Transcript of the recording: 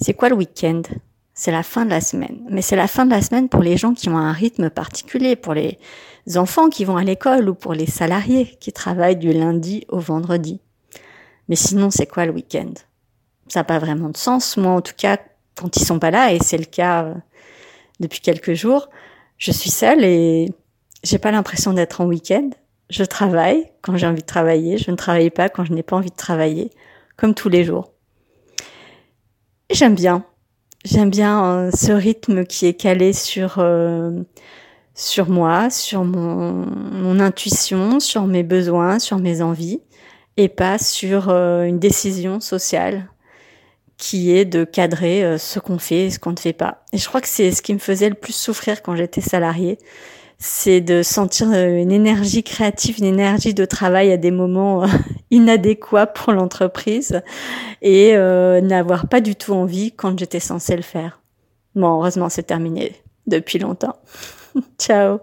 C'est quoi le week-end? C'est la fin de la semaine. Mais c'est la fin de la semaine pour les gens qui ont un rythme particulier, pour les enfants qui vont à l'école ou pour les salariés qui travaillent du lundi au vendredi. Mais sinon, c'est quoi le week-end? Ça n'a pas vraiment de sens. Moi, en tout cas, quand ils sont pas là, et c'est le cas euh, depuis quelques jours, je suis seule et j'ai pas l'impression d'être en week-end. Je travaille quand j'ai envie de travailler. Je ne travaille pas quand je n'ai pas envie de travailler, comme tous les jours. J'aime bien. J'aime bien euh, ce rythme qui est calé sur euh, sur moi, sur mon, intuition, sur mes besoins, sur mes envies, et pas sur euh, une décision sociale qui est de cadrer ce qu'on fait et ce qu'on ne fait pas. Et je crois que c'est ce qui me faisait le plus souffrir quand j'étais salariée, c'est de sentir euh, une énergie créative, une énergie de travail à des moments euh, inadéquats pour l'entreprise et euh, n'avoir pas du tout envie quand j'étais censée le faire. Bon, heureusement, c'est terminé depuis longtemps. Ciao